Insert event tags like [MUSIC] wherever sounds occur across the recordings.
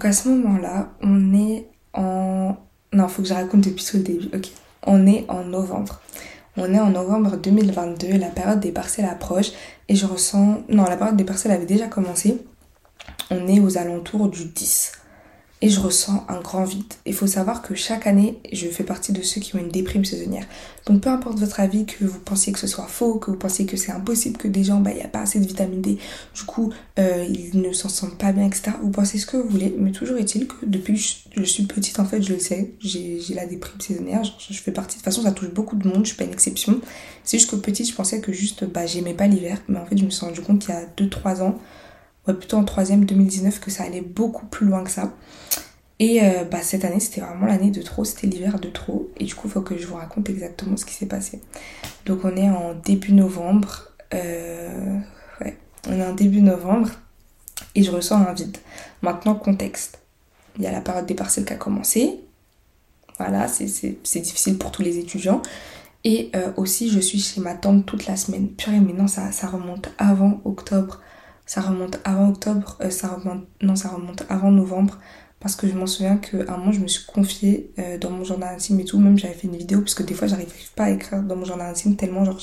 Donc à ce moment-là, on est en... Non, faut que je raconte depuis tout le début. Ok. On est en novembre. On est en novembre 2022, la période des parcelles approche et je ressens... Non, la période des parcelles avait déjà commencé. On est aux alentours du 10 et je ressens un grand vide. Il faut savoir que chaque année, je fais partie de ceux qui ont une déprime saisonnière. Donc peu importe votre avis, que vous pensiez que ce soit faux, que vous pensiez que c'est impossible, que des gens, bah, il n'y a pas assez de vitamine D, du coup, euh, ils ne s'en sentent pas bien, etc. Vous pensez ce que vous voulez, mais toujours est-il que depuis que je suis petite, en fait, je le sais, j'ai la déprime saisonnière, je fais partie, de toute façon, ça touche beaucoup de monde, je suis pas une exception. C'est juste que petite, je pensais que juste, bah, j'aimais pas l'hiver, mais en fait, je me suis rendu compte qu'il y a 2-3 ans, ouais, plutôt en troisième 2019, que ça allait beaucoup plus loin que ça. Et euh, bah, cette année, c'était vraiment l'année de trop, c'était l'hiver de trop. Et du coup, il faut que je vous raconte exactement ce qui s'est passé. Donc, on est en début novembre. Euh, ouais, on est en début novembre et je ressens un vide. Maintenant, contexte. Il y a la période des parcelles qui a commencé. Voilà, c'est difficile pour tous les étudiants. Et euh, aussi, je suis chez ma tante toute la semaine. Purée, mais non, ça, ça remonte avant octobre. Ça remonte avant octobre. ça remonte, non, ça remonte avant novembre. Parce que je m'en souviens qu'à un moment, je me suis confiée euh, dans mon journal intime et tout. Même j'avais fait une vidéo parce que des fois, j'arrive pas à écrire dans mon journal intime tellement genre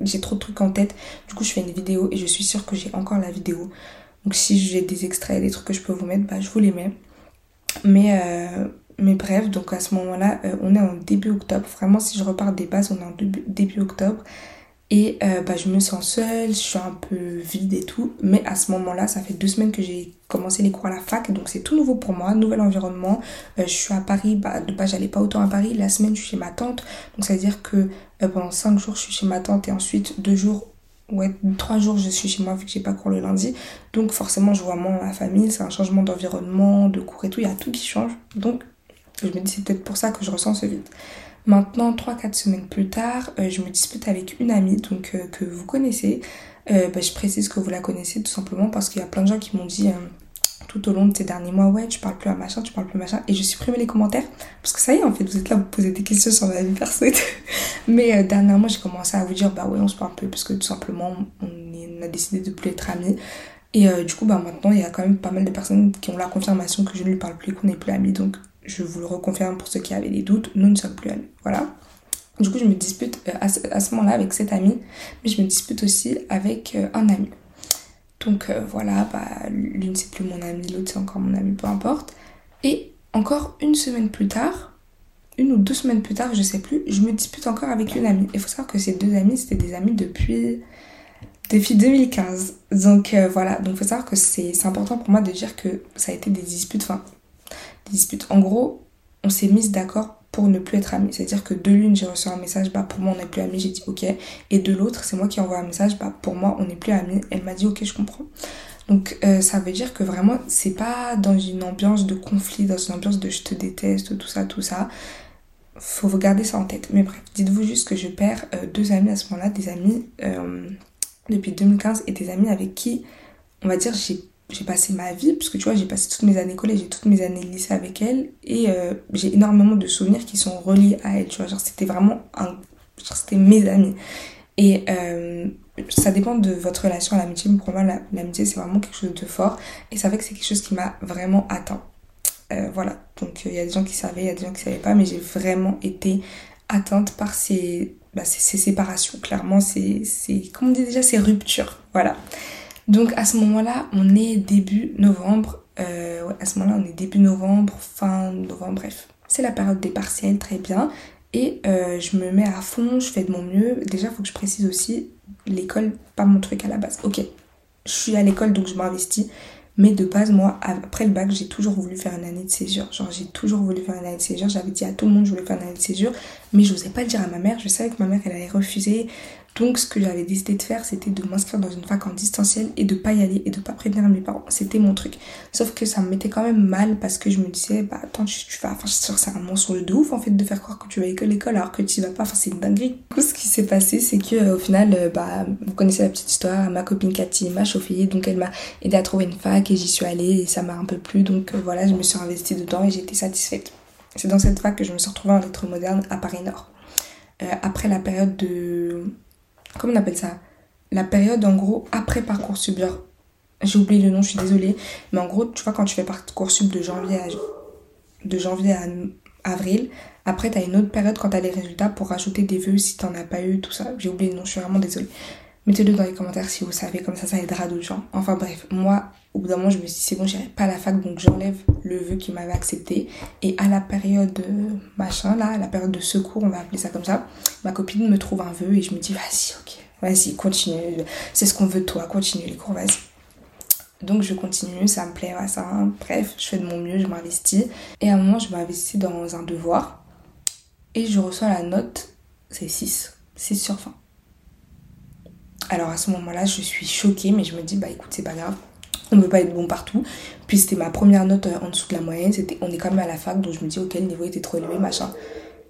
j'ai trop de trucs en tête. Du coup, je fais une vidéo et je suis sûre que j'ai encore la vidéo. Donc si j'ai des extraits, des trucs que je peux vous mettre, bah je vous les mets. Mais, euh, mais bref, donc à ce moment-là, euh, on est en début octobre. Vraiment, si je repars des bases, on est en début octobre. Et euh, bah, je me sens seule, je suis un peu vide et tout. Mais à ce moment-là, ça fait deux semaines que j'ai commencé les cours à la fac. Donc c'est tout nouveau pour moi, nouvel environnement. Euh, je suis à Paris, bah, de base j'allais pas autant à Paris. La semaine, je suis chez ma tante. Donc ça veut dire que euh, pendant cinq jours, je suis chez ma tante. Et ensuite, deux jours, ouais, trois jours, je suis chez moi vu que j'ai pas cours le lundi. Donc forcément, je vois moins ma famille. C'est un changement d'environnement, de cours et tout. Il y a tout qui change. Donc je me dis, c'est peut-être pour ça que je ressens ce vide. Maintenant, 3-4 semaines plus tard, euh, je me dispute avec une amie donc, euh, que vous connaissez. Euh, bah, je précise que vous la connaissez tout simplement parce qu'il y a plein de gens qui m'ont dit tout au long de ces derniers mois, ouais, tu parles plus à machin, tu parles plus à machin. Et je supprimé les commentaires parce que ça y est, en fait, vous êtes là, vous posez des questions sur ma vie perso [LAUGHS] Mais dernièrement, j'ai commencé à vous dire, bah ouais, on se parle plus parce que tout simplement, on, a décidé de plus être amis. Et du coup, bah maintenant, il y a quand même pas mal de personnes qui ont la confirmation que je ne lui parle plus, qu'on n'est plus amis. Donc, je vous le reconfirme pour ceux qui avaient des doutes, nous ne sommes plus amis. Voilà. Du coup, je me dispute euh, à ce, moment-là avec cet ami, mais je me dispute aussi avec euh, un ami. Donc euh, voilà, bah, l'une c'est plus mon ami, l'autre c'est encore mon ami, peu importe. Et encore une semaine plus tard, une ou deux semaines plus tard, je sais plus, je me dispute encore avec une amie. Il faut savoir que ces deux amis, c'était des amis depuis, depuis 2015. Donc voilà, donc il faut savoir que c'est important pour moi de dire que ça a été des disputes, enfin dispute. En gros, on s'est mis d'accord pour ne plus être amis. C'est-à-dire que de l'une, j'ai reçu un message, bah pour moi on n'est plus amis, j'ai dit ok. Et de l'autre, c'est moi qui envoie un message, bah pour moi on n'est plus amis. Elle m'a dit ok, je comprends. Donc euh, ça veut dire que vraiment, c'est pas dans une ambiance de conflit, dans une ambiance de je te déteste, tout ça, tout ça. Faut vous garder ça en tête. Mais bref, dites-vous juste que je perds euh, deux amis à ce moment-là, des amis euh, depuis 2015 et des amis avec qui, on va dire, j'ai j'ai passé ma vie, parce que tu vois, j'ai passé toutes mes années collège et toutes mes années lycée avec elle, et euh, j'ai énormément de souvenirs qui sont reliés à elle, tu vois, genre c'était vraiment un... Genre c'était mes amis. Et euh, ça dépend de votre relation à l'amitié, mais pour moi, l'amitié c'est vraiment quelque chose de fort, et c'est vrai que c'est quelque chose qui m'a vraiment atteint. Euh, voilà, donc il y a des gens qui savaient, il y a des gens qui savaient pas, mais j'ai vraiment été atteinte par ces, bah, ces, ces séparations, clairement, c'est, comment on dit déjà, ces ruptures, voilà. Donc à ce moment-là, on est début novembre. Euh, à ce moment-là, on est début novembre, fin novembre, bref. C'est la période des partiels, très bien. Et euh, je me mets à fond, je fais de mon mieux. Déjà, il faut que je précise aussi, l'école, pas mon truc à la base. Ok, je suis à l'école, donc je m'investis. Mais de base, moi, après le bac, j'ai toujours voulu faire une année de césure. Genre, j'ai toujours voulu faire une année de césure. J'avais dit à tout le monde que je voulais faire une année de césure. Mais je n'osais pas le dire à ma mère. Je savais que ma mère, elle allait refuser. Donc ce que j'avais décidé de faire, c'était de m'inscrire dans une fac en distanciel et de pas y aller et de pas prévenir mes parents. C'était mon truc. Sauf que ça me mettait quand même mal parce que je me disais, bah attends, tu, vas, enfin c'est un mensonge de ouf en fait de faire croire que tu vas à l'école alors que tu vas pas. Enfin c'est une dinguerie. Du coup, ce qui s'est passé, c'est que euh, au final, euh, bah vous connaissez la petite histoire, ma copine Cathy m'a chauffé, donc elle m'a aidé à trouver une fac et j'y suis allée et ça m'a un peu plu. Donc euh, voilà, je me suis investie dedans et j'étais satisfaite. C'est dans cette fac que je me suis retrouvée en lettres modernes à Paris Nord. après la période de comment on appelle ça? La période en gros après Parcoursup. J'ai oublié le nom, je suis désolée. Mais en gros, tu vois, quand tu fais Parcoursup de janvier à, de janvier à avril, après, tu as une autre période quand tu as les résultats pour rajouter des vœux si t'en as pas eu, tout ça. J'ai oublié le nom, je suis vraiment désolée. Mettez-le dans les commentaires si vous savez, comme ça, ça aidera d'autres gens. Enfin bref, moi, au bout d'un moment, je me suis dit, c'est bon, j'irai pas à la fac, donc j'enlève le vœu qui m'avait accepté. Et à la période euh, machin, là, la période de secours, on va appeler ça comme ça, ma copine me trouve un vœu et je me dis, vas-y, ok, vas-y, continue. C'est ce qu'on veut de toi, continue les cours, vas-y. Donc je continue, ça me plaît, ça. Bref, je fais de mon mieux, je m'investis. Et à un moment, je m'investis dans un devoir. Et je reçois la note, c'est 6. 6 sur 20. Alors à ce moment-là, je suis choquée, mais je me dis, bah écoute, c'est pas grave. On ne peut pas être bon partout. Puis c'était ma première note euh, en dessous de la moyenne. C'était, on est quand même à la fac, donc je me dis, ok, le niveau était trop élevé, machin.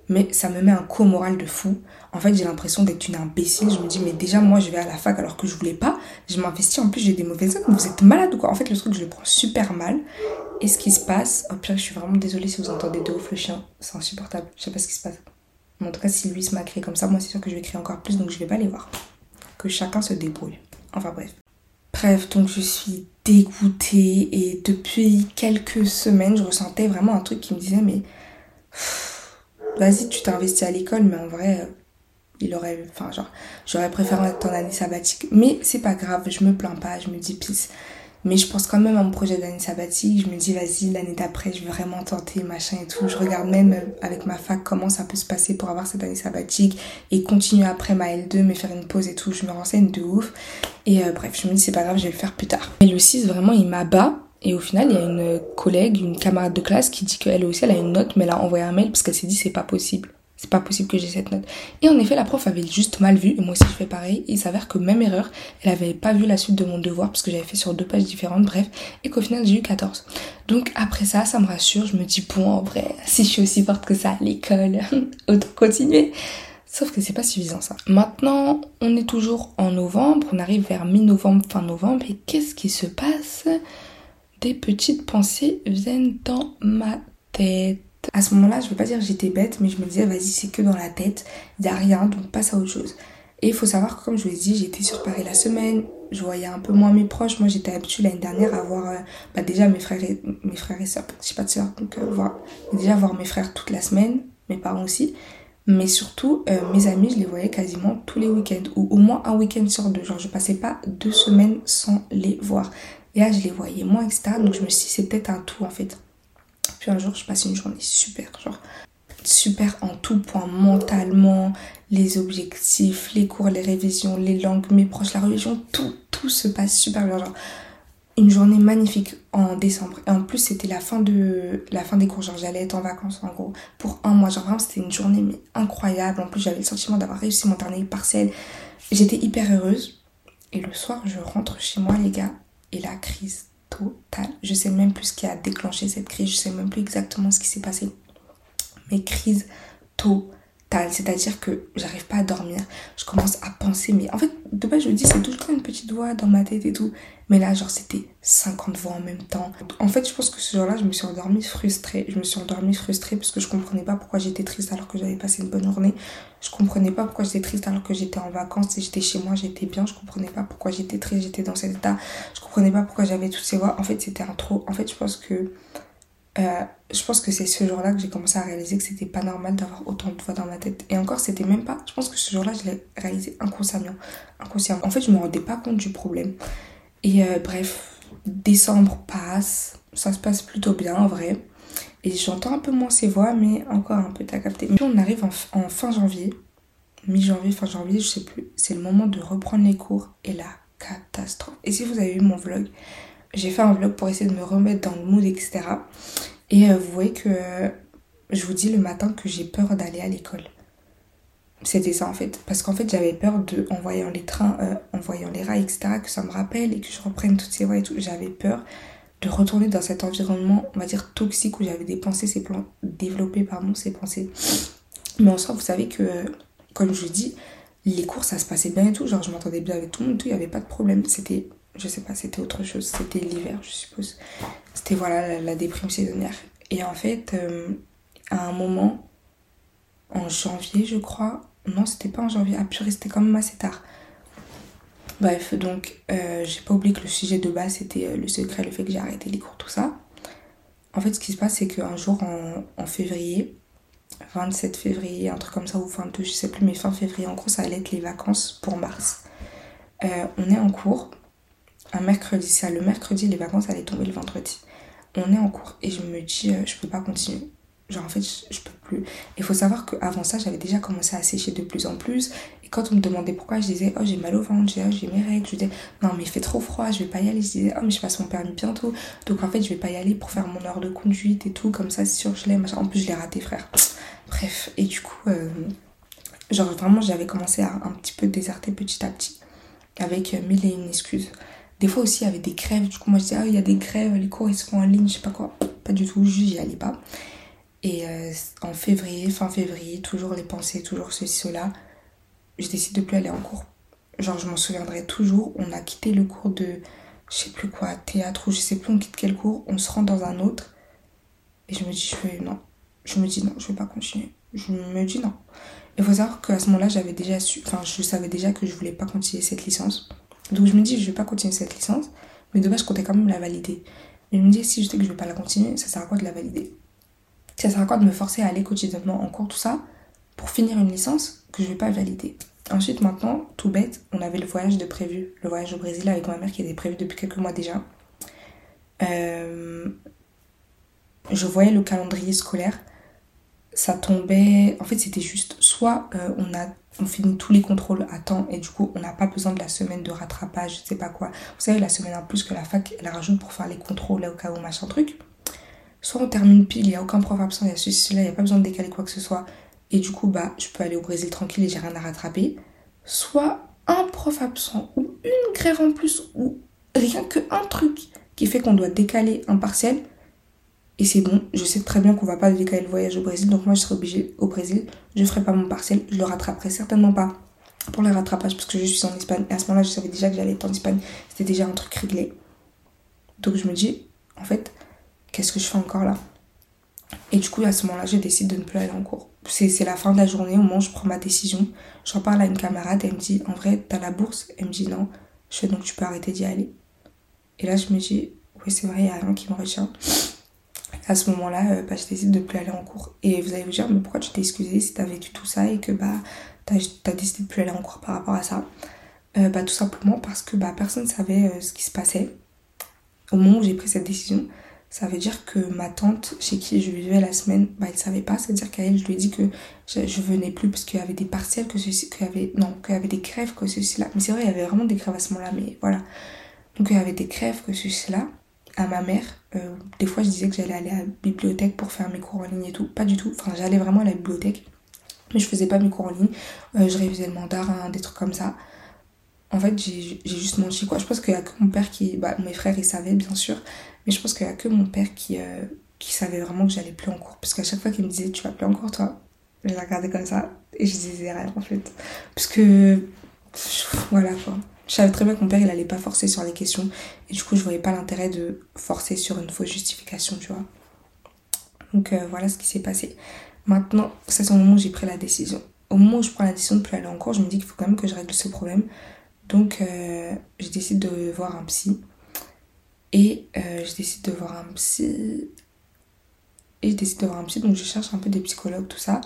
Mais ça me met un coup moral de fou. En fait, j'ai l'impression d'être une imbécile. Je me dis, mais déjà, moi, je vais à la fac alors que je voulais pas. Je m'investis, en plus, j'ai des mauvaises notes. Vous êtes malade ou quoi? En fait, le truc, je le prends super mal. Et ce qui se passe, oh pire, je suis vraiment désolée si vous entendez de ouf le chien. C'est insupportable. Je sais pas ce qui se passe. Mais en tout cas, si lui se m'a créé comme ça, moi, c'est sûr que je vais créer encore plus, donc je vais pas les voir chacun se débrouille. Enfin bref. Bref, donc je suis dégoûtée et depuis quelques semaines, je ressentais vraiment un truc qui me disait mais vas-y, tu t'es investi à l'école, mais en vrai, euh, il aurait, enfin genre, j'aurais préféré ton année sabbatique. Mais c'est pas grave, je me plains pas, je me dis pisse. Mais je pense quand même à mon projet d'année sabbatique. Je me dis, vas-y, l'année d'après, je vais vraiment tenter, machin et tout. Je regarde même euh, avec ma fac comment ça peut se passer pour avoir cette année sabbatique et continuer après ma L2, mais faire une pause et tout. Je me renseigne de ouf. Et euh, bref, je me dis, c'est pas grave, je vais le faire plus tard. Et le 6, vraiment, il m'abat. Et au final, il y a une collègue, une camarade de classe qui dit qu'elle aussi, elle a une note, mais elle a envoyé un mail parce qu'elle s'est dit, c'est pas possible c'est pas possible que j'ai cette note. Et en effet, la prof avait juste mal vu, et moi aussi je fais pareil, il s'avère que même erreur, elle avait pas vu la suite de mon devoir, parce que j'avais fait sur deux pages différentes, bref, et qu'au final j'ai eu 14. Donc après ça, ça me rassure, je me dis, bon, en vrai, si je suis aussi forte que ça à l'école, [LAUGHS] autant continuer. Sauf que c'est pas suffisant ça. Maintenant, on est toujours en novembre, on arrive vers mi-novembre, fin novembre, et qu'est-ce qui se passe? Des petites pensées viennent dans ma tête. À ce moment-là, je veux pas dire que j'étais bête, mais je me disais, vas-y, c'est que dans la tête, il n'y a rien, donc passe à autre chose. Et il faut savoir que, comme je vous l'ai dit, j'étais sur Paris la semaine, je voyais un peu moins mes proches. Moi, j'étais habituée l'année dernière à voir euh, bah, déjà mes frères et, mes frères et sœurs, j'ai pas de sœurs, donc euh, déjà voir mes frères toute la semaine, mes parents aussi. Mais surtout, euh, mes amis, je les voyais quasiment tous les week-ends, ou au moins un week-end sur deux. Genre, je passais pas deux semaines sans les voir. Et là, je les voyais moins, etc. Donc, je me suis dit, c'est peut-être un tout, en fait. Puis un jour, je passe une journée super, genre super en tout point, mentalement, les objectifs, les cours, les révisions, les langues, mes proches, la religion, tout, tout se passe super bien. Genre, une journée magnifique en décembre. Et en plus, c'était la fin des cours. Genre, j'allais être en vacances, en gros, pour un mois. Genre, vraiment, c'était une journée incroyable. En plus, j'avais le sentiment d'avoir réussi mon dernier partiel. J'étais hyper heureuse. Et le soir, je rentre chez moi, les gars, et la crise Je sais même plus ce qui a déclenché cette crise, je sais même plus exactement ce qui s'est passé. Mais crise totale, c'est-à-dire que j'arrive pas à dormir, je commence à penser, mais en fait, de base, je me dis, c'est toujours une petite voix dans ma tête et tout. Mais là, genre, c'était 50 voix en même temps. En fait, je pense que ce jour-là, je me suis endormie frustrée. Je me suis endormie frustrée parce que je comprenais pas pourquoi j'étais triste alors que j'avais passé une bonne journée. Je comprenais pas pourquoi j'étais triste alors que j'étais en vacances et j'étais chez moi, j'étais bien. Je comprenais pas pourquoi j'étais triste, j'étais dans cet état. Je comprenais pas pourquoi j'avais toutes ces voix. En fait, c'était un trop. En fait, je pense que. Euh, je pense que c'est ce jour-là que j'ai commencé à réaliser que c'était pas normal d'avoir autant de voix dans ma tête. Et encore, c'était même pas. Je pense que ce jour-là, je l'ai réalisé inconsciemment. inconsciemment. En fait, je me rendais pas compte du problème. Et euh, bref, décembre passe. Ça se passe plutôt bien en vrai. Et j'entends un peu moins ces voix, mais encore un peu, t'as capté. Puis on arrive en, fin janvier, mi-janvier, fin janvier, je sais plus. C'est le moment de reprendre les cours et la catastrophe. Et si vous avez vu mon vlog, j'ai fait un vlog pour essayer de me remettre dans le mood, etc. Et euh, vous voyez que je vous dis le matin que j'ai peur d'aller à l'école. C'était ça en fait. Parce qu'en fait j'avais peur de, en voyant les trains, euh, en voyant les rails, etc., que ça me rappelle et que je reprenne toutes ces voies et tout. J'avais peur de retourner dans cet environnement, on va dire, toxique où j'avais des pensées, ces plans, développées, pardon, ces pensées. Mais en soi, vous savez que, comme je dis, les cours, ça se passait bien et tout. Genre, je m'entendais bien avec tout le monde, il n'y avait pas de problème. C'était, je sais pas, c'était autre chose. C'était l'hiver, je suppose. C'était, voilà, la, déprime saisonnière. Et en fait, euh, à un moment, en janvier, je crois, non, c'était pas en janvier, ah purée, c'était quand même assez tard. Bref, donc euh, j'ai pas oublié que le sujet de base c'était euh, le secret, le fait que j'ai arrêté les cours, tout ça. En fait, ce qui se passe, c'est qu'un jour en, février, 27 février, un truc comme ça, ou 22, je sais plus, mais fin février, en gros, ça allait être les vacances pour mars. On est en cours, un mercredi, ça, le mercredi, les vacances allaient tomber le vendredi. On est en cours et je me dis, je peux pas continuer. Genre, en fait, je, peux plus. Il faut savoir qu'avant ça, j'avais déjà commencé à sécher de plus en plus. Et quand on me demandait pourquoi, je disais, oh, j'ai mal au ventre, j'ai oh, mes règles. Je disais, non, mais il fait trop froid, je vais pas y aller. Je disais, oh, mais je passe mon permis bientôt. Donc, en fait, je vais pas y aller pour faire mon heure de conduite et tout. Comme ça, c'est sûr, je l'ai. En plus, je l'ai raté, frère. Bref. Et du coup, euh, genre, vraiment, j'avais commencé à un petit peu déserter petit à petit. Avec euh, mille et une excuses. Des fois aussi, il y avait des grèves. Du coup, moi, je disais, oh, il y a des grèves, les cours, ils sont en ligne, je sais pas quoi. Pas du tout, j'y allais pas. Et euh, en février, fin février, toujours les pensées, toujours ceci, cela, je décide de plus aller en cours. Genre, je m'en souviendrai toujours. On a quitté le cours de, je sais plus quoi, théâtre ou je sais plus, on quitte quel cours, on se rend dans un autre. Et je me dis, je vais, non. Je me dis non, je vais pas continuer. Je me dis non. Il faut savoir qu'à ce moment-là, j'avais déjà su, enfin, je savais déjà que je voulais pas continuer cette licence. Donc, je me dis, je vais pas continuer cette licence. Mais de base, je comptais quand même la valider. Mais je me dis, si je sais que je vais pas la continuer, ça sert à quoi de la valider? Ça sert à quoi de me forcer à aller quotidiennement en cours, tout ça, pour finir une licence que je vais pas valider? Ensuite, maintenant, tout bête, on avait le voyage de prévu, le voyage au Brésil avec ma mère qui était prévu depuis quelques mois déjà. Euh, je voyais le calendrier scolaire, ça tombait. En fait, c'était juste soit euh, on a on finit tous les contrôles à temps et du coup on n'a pas besoin de la semaine de rattrapage, je sais pas quoi. Vous savez, la semaine en plus que la fac elle rajoute pour faire les contrôles au cas où machin truc soit on termine pile, il n'y a aucun prof absent, il y a ceci, là, il n'y a pas besoin de décaler quoi que ce soit. Et du coup, bah, je peux aller au Brésil tranquille et j'ai rien à rattraper. Soit un prof absent ou une grève en plus ou rien que un truc qui fait qu'on doit décaler un partiel. Et c'est bon, je sais très bien qu'on va pas décaler le voyage au Brésil, donc moi je serai obligée au Brésil, je ferai pas mon partiel, je le rattraperai certainement pas pour le rattrapage parce que je suis en Espagne. Et à ce moment-là, je savais déjà que j'allais être en Espagne, c'était déjà un truc réglé. Donc je me dis, en fait, qu'est-ce que je fais encore là? Et du coup, à ce moment-là, je décide de ne plus aller en cours. C'est la fin de la journée, au moment où je prends ma décision. Je reparle à une camarade, elle me dit, en vrai, t'as la bourse? Elle me dit non. Je fais donc tu peux arrêter d'y aller. Et là, je me dis, oui, c'est vrai, il n'y a rien qui me retient. À ce moment-là, euh, bah, je décide de ne plus aller en cours. Et vous allez vous dire, mais pourquoi tu t'es excusée si t'as vécu tout ça et que bah, t'as as décidé de ne plus aller en cours par rapport à ça? Euh, bah, Tout simplement parce que bah, personne ne savait euh, ce qui se passait au moment où j'ai pris cette décision ça veut dire que ma tante chez qui je vivais la semaine, bah, elle savait pas. C'est-à-dire qu'à elle, je lui ai dit que je, venais plus parce qu'il y avait des partiels, que ceci, y avait, non, qu'il y avait des crèves, que ceci, là. Mais c'est vrai, il y avait vraiment des crèves à ce moment-là, mais voilà. Donc il y avait des crèves, que ceci, là. À ma mère, euh, des fois je disais que j'allais aller à la bibliothèque pour faire mes cours en ligne et tout. Pas du tout. Enfin, j'allais vraiment à la bibliothèque. Mais je faisais pas mes cours en ligne. Euh, je révisais le mandarin, des trucs comme ça. En fait, j'ai juste menti quoi. Je pense qu'il y a que mon père qui. Bah, mes frères, ils savaient, bien sûr. Mais je pense qu'il n'y a que mon père qui, euh, qui savait vraiment que j'allais plus en cours. Parce qu'à chaque fois qu'il me disait, tu vas plus en cours, toi, je la regardais comme ça. Et je disais rien, en fait. Parce que. Voilà, quoi. Je savais très bien que mon père, il allait pas forcer sur les questions. Et du coup, je voyais pas l'intérêt de forcer sur une fausse justification, tu vois. Donc, euh, voilà ce qui s'est passé. Maintenant, c'est au moment où j'ai pris la décision. Au moment où je prends la décision de plus aller en cours, je me dis qu'il faut quand même que je règle ce problème. Donc, euh, je décide de voir un psy. Et euh, je décide de voir un psy. Et je décide de voir un psy, donc je cherche un peu des psychologues, tout ça.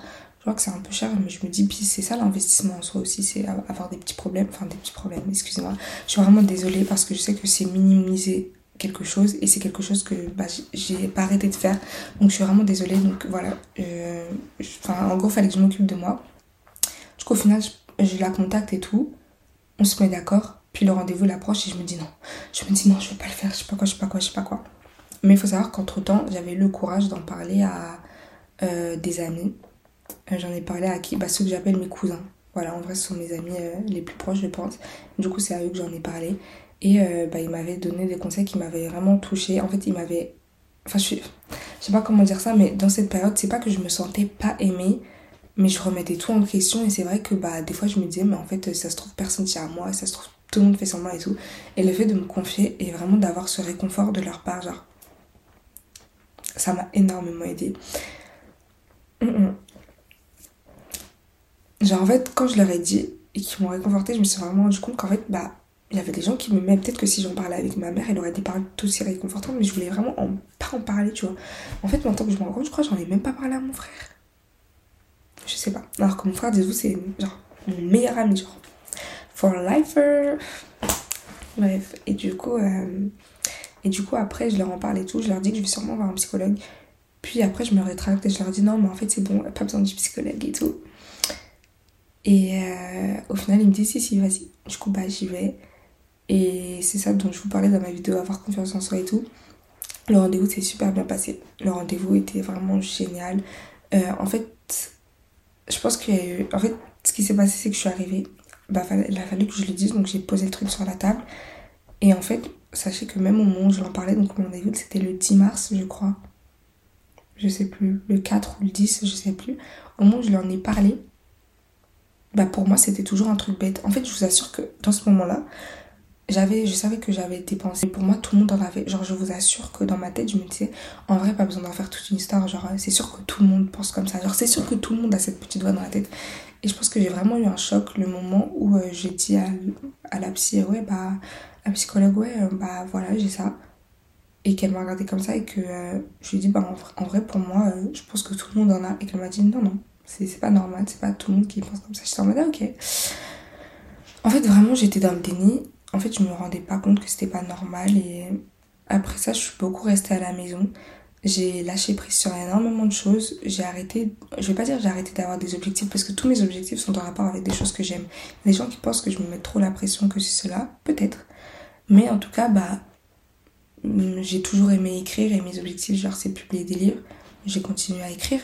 Je vois que c'est un peu cher, mais je me dis, puis c'est ça l'investissement en soi aussi, c'est avoir des petits problèmes. Enfin, des petits problèmes, excusez-moi. Je suis vraiment désolée parce que je sais que c'est minimiser quelque chose et c'est quelque chose que bah, j'ai pas arrêté de faire. Donc je suis vraiment désolée. Donc voilà. Euh, en gros, fallait que je m'occupe de moi. Du coup, au final, je, je la contacte et tout. On se met d'accord. Puis le rendez-vous l'approche et je me dis non. Je me dis non, je vais pas le faire, je sais pas quoi, je sais pas quoi, je sais pas quoi. Mais il faut savoir qu'entre temps, j'avais le courage d'en parler à euh, des amis. Euh, j'en ai parlé à qui Bah, ceux que j'appelle mes cousins. Voilà, en vrai, ce sont mes amis euh, les plus proches, je pense. Du coup, c'est à eux que j'en ai parlé. Et bah, ils m'avaient donné des conseils qui m'avaient vraiment touchée. En fait, ils m'avaient. Enfin, je, sais pas comment dire ça, mais dans cette période, c'est pas que je me sentais pas aimée, mais je remettais tout en question. Et c'est vrai que bah, des fois, je me disais, mais en fait, ça se trouve, personne tient à moi, ça se trouve, tout le monde fait semblant et tout. Et le fait de me confier et vraiment d'avoir ce réconfort de leur part, genre, ça m'a énormément aidé. Genre, en fait, quand je leur ai dit et qu'ils m'ont réconforté, je me suis vraiment rendu compte qu'en fait, bah, il y avait des gens qui me m'aimaient. Peut-être que si j'en parlais avec ma mère, elle aurait des paroles tout aussi réconfortantes, mais je voulais vraiment en, pas en parler, tu vois. En fait, maintenant que je me rends compte, je crois que j'en ai même pas parlé à mon frère. Je sais pas. Alors que mon frère, dites-vous, c'est genre mon meilleur ami, genre. For lifer. Bref. Et du coup, euh, et du coup, après, je leur en parle et tout. Je leur dis que je vais sûrement voir un psychologue. Puis après, je me rétracte et je leur dis non, mais en fait, c'est bon, pas besoin du psychologue et tout. Et euh, au final, ils me disent si, si, vas-y. Du coup, bah, j'y vais. Et c'est ça dont je vous parlais dans ma vidéo, avoir confiance en soi et tout. Le rendez-vous s'est super bien passé. Le rendez-vous était vraiment génial. Euh, en fait, je pense qu'il y a eu. En fait, ce qui s'est passé, c'est que je suis arrivée. Bah, il a fallu que je le dise, donc j'ai posé le truc sur la table. Et en fait, sachez que même au moment où je l'en parlais, donc mon rendez-vous, c'était le 10 mars, je crois. Je sais plus. Le 4 ou le 10, je sais plus. Au moment où je lui en ai parlé, bah pour moi, c'était toujours un truc bête. En fait, je vous assure que dans ce moment-là, j'avais je savais que j'avais été pensée pour moi tout le monde en avait. Genre je vous assure que dans ma tête je me disais en vrai pas besoin d'en faire toute une histoire. Genre c'est sûr que tout le monde pense comme ça. Genre c'est sûr que tout le monde a cette petite voix dans la tête. Et je pense que j'ai vraiment eu un choc le moment où euh, j'ai dit à, à, la psy ouais bah la psychologue ouais euh, bah voilà j'ai ça. Et qu'elle m'a regardé comme ça et que euh, je lui ai dit bah en, vrai pour moi je pense que tout le monde en a. Et qu'elle m'a dit non non c'est pas normal c'est pas tout le monde qui pense comme ça j'étais en mode ah, ok en fait vraiment j'étais dans le déni en fait, je me rendais pas compte que c'était pas normal. Et après ça, je suis beaucoup restée à la maison. J'ai lâché prise sur énormément de choses. J'ai arrêté, je vais pas dire j'ai arrêté d'avoir des objectifs parce que tous mes objectifs sont en rapport avec des choses que j'aime. Il y a des gens qui pensent que je me mets trop la pression, que c'est cela, peut-être. Mais en tout cas, bah, j'ai toujours aimé écrire et mes objectifs, genre, c'est publier des livres. J'ai continué à écrire.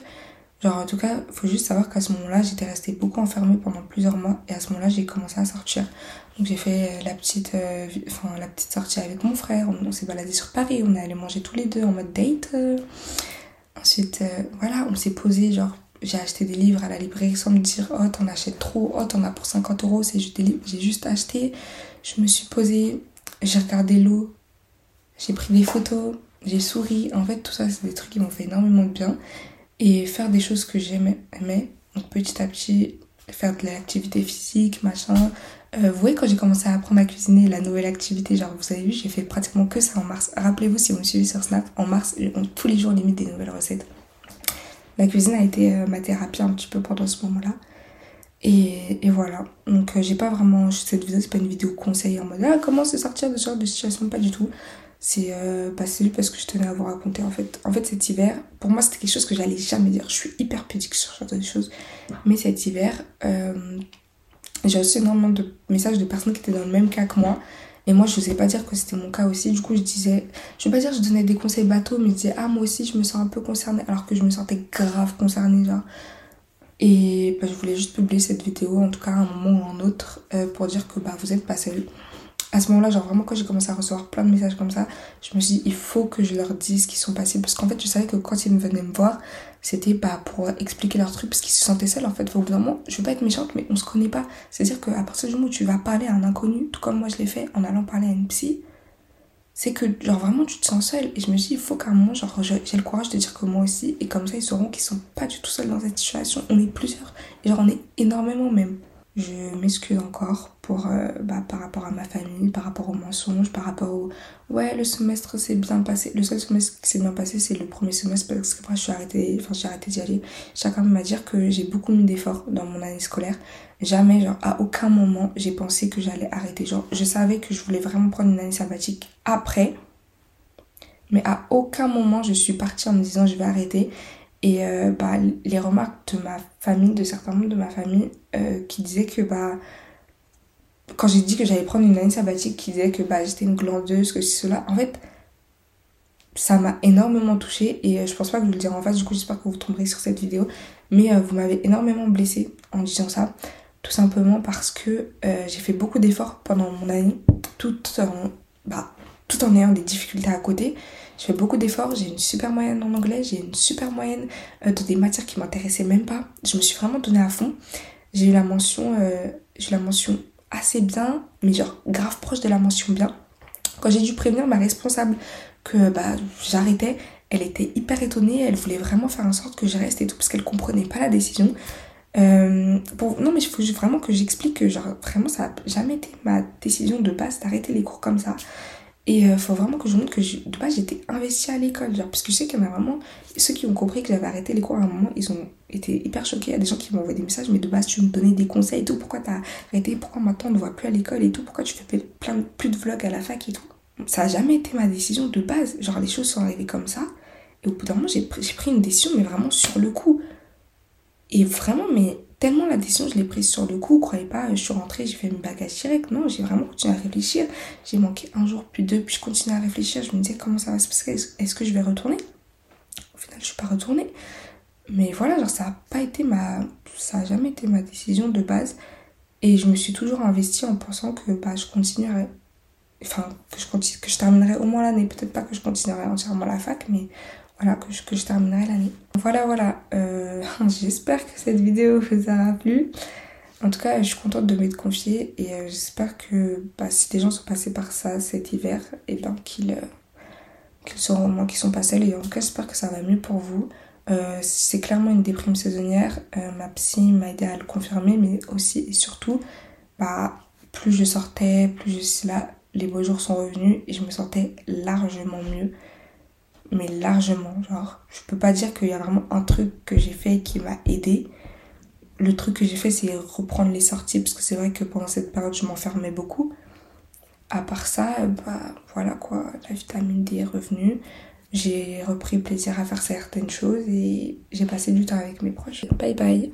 Genre, en tout cas, faut juste savoir qu'à ce moment-là, j'étais restée beaucoup enfermée pendant plusieurs mois et à ce moment-là, j'ai commencé à sortir. Donc, j'ai fait euh, la petite, euh, enfin, la petite sortie avec mon frère. On, s'est baladé sur Paris, on est allé manger tous les deux en mode date. Euh. Ensuite, voilà, on s'est posé, genre, j'ai acheté des livres à la librairie sans me dire, oh, t'en achètes trop, oh, t'en as pour 50 euros, c'est juste des livres. J'ai juste acheté, je me suis posée, j'ai regardé l'eau, j'ai pris des photos, j'ai souri. En fait, tout ça, c'est des trucs qui m'ont fait énormément de bien et faire des choses que j'aimais. Donc petit à petit, faire de l'activité physique, machin. Euh, vous voyez, quand j'ai commencé à apprendre à cuisiner, la nouvelle activité, genre vous avez vu, j'ai fait pratiquement que ça en mars. Rappelez-vous, si vous me suivez sur Snap, en mars, on, tous les jours limite des nouvelles recettes. La cuisine a été euh, ma thérapie un petit peu pendant ce moment-là. Et, voilà. Donc euh, j'ai pas vraiment. Cette vidéo, c'est pas une vidéo conseil en mode ah, comment se sortir de ce genre de situation, pas du tout c'est euh, bah, parce que je tenais à vous raconter en fait. En fait cet hiver, pour moi c'était quelque chose que j'allais jamais dire. Je suis hyper pudique sur ce genre de choses. Mais cet hiver, euh, j'ai reçu énormément de messages de personnes qui étaient dans le même cas que moi. Et moi je n'osais pas dire que c'était mon cas aussi. Du coup je disais, je vais pas dire que je donnais des conseils bateaux, mais je disais ah moi aussi je me sens un peu concernée. Alors que je me sentais grave concernée genre. Et bah, je voulais juste publier cette vidéo, en tout cas à un moment ou un autre, euh, pour dire que bah, vous êtes pas seul à ce moment-là, genre vraiment quand j'ai commencé à recevoir plein de messages comme ça, je me suis dit il faut que je leur dise ce qu'ils sont passés parce qu'en fait je savais que quand ils venaient me voir, c'était pas pour expliquer leur truc parce qu'ils se sentaient seuls en fait. Au bout d'un moment, je veux pas être méchante mais on se connaît pas. C'est-à-dire qu'à partir du moment où tu vas parler à un inconnu, tout comme moi je l'ai fait en allant parler à une psy, c'est que genre vraiment tu te sens seul et je me dis il faut qu'à un moment genre j'ai le courage de dire que moi aussi et comme ça ils sauront qu'ils sont pas du tout seuls dans cette situation. On est plusieurs et genre on est énormément même. Je m'excuse encore pour, euh, bah, par rapport à ma famille, par rapport aux mensonges, par rapport au ouais, le semestre s'est bien passé. Le seul semestre qui s'est bien passé, c'est le premier semestre parce qu'après, je suis arrêtée, enfin, j'ai arrêté d'y aller. Chacun m'a dire que j'ai beaucoup mis d'efforts dans mon année scolaire. Jamais, genre, à aucun moment, j'ai pensé que j'allais arrêter. Genre, je savais que je voulais vraiment prendre une année sabbatique après. Mais à aucun moment, je suis partie en me disant je vais arrêter. Et euh, bah, les remarques de ma famille, de certains membres de ma famille, euh, qui disaient que bah, quand j'ai dit que j'allais prendre une année sabbatique, qui disaient que bah, j'étais une glandeuse, que cela, en fait, ça m'a énormément touchée et euh, je pense pas que je vais le dire en face, du coup j'espère que vous tomberez sur cette vidéo, mais vous m'avez énormément blessée en disant ça, tout simplement parce que j'ai fait beaucoup d'efforts pendant mon année, tout en, bah, tout en ayant des difficultés à côté. Je fais beaucoup d'efforts, j'ai une super moyenne en anglais, j'ai une super moyenne euh, de des matières qui m'intéressaient même pas. Je me suis vraiment donnée à fond. J'ai eu la mention, euh, j'ai la mention assez bien, mais genre grave proche de la mention bien. Quand j'ai dû prévenir ma responsable que bah, j'arrêtais, elle était hyper étonnée, elle voulait vraiment faire en sorte que je reste et tout, parce qu'elle comprenait pas la décision. Euh. Non, mais il faut vraiment que j'explique que, genre, vraiment, ça n'a jamais été ma décision de base d'arrêter les cours comme ça. Et il euh, faut vraiment que je montre que de base j'étais investie à l'école. Genre, parce que je sais qu'il y en a vraiment. Ceux qui ont compris que j'avais arrêté les cours à un moment, ils ont été hyper choqués. Il y a des gens qui envoyé des messages, mais de base tu me donnais des conseils et tout. Pourquoi t'as arrêté? Pourquoi maintenant on ne voit plus à l'école et tout? Pourquoi tu fais plein plus de vlogs à la fac et tout? Ça n'a jamais été ma décision de base. Genre, les choses sont arrivées comme ça. Et au bout d'un moment, j'ai pris une décision, mais vraiment sur le coup. Et vraiment, mais tellement la décision, je l'ai prise sur le coup. Croyez pas, je suis rentrée, j'ai fait mes bagages direct. Non, j'ai vraiment continué à réfléchir. J'ai manqué un jour, puis deux, puis je continuais à réfléchir. Je me disais comment ça va se passer? Est-ce que je vais retourner? Au final, je suis pas retournée. Mais voilà, genre, ça a pas été ma. Ça a jamais été ma décision de base. Et je me suis toujours investie en pensant que bah, je continuerais. Enfin, que je, continue, que je terminerais au moins l'année. Peut-être pas que je continuerai entièrement la fac, mais voilà, que je, terminerai l'année. Voilà, voilà. Euh, [LAUGHS] j'espère que cette vidéo vous aura plu. En tout cas, je suis contente de m'être confiée et euh, j'espère que bah, si des gens sont passés par ça cet hiver, et eh ben qu'ils euh, qu'ils sont, qu'ils sont pas seuls. Et en tout cas, j'espère que ça va mieux pour vous. c'est clairement une déprime saisonnière. ma psy m'a aidé à le confirmer, mais aussi et surtout, bah, plus je sortais, plus je là, les beaux jours sont revenus et je me sentais largement mieux mais largement. Genre, je peux pas dire qu'il y a vraiment un truc que j'ai fait qui m'a aidé. Le truc que j'ai fait, c'est reprendre les sorties, parce que c'est vrai que pendant cette période, je m'enfermais beaucoup. À part ça, bah voilà quoi, la vitamine D est revenue. J'ai repris plaisir à faire certaines choses et j'ai passé du temps avec mes proches. Bye bye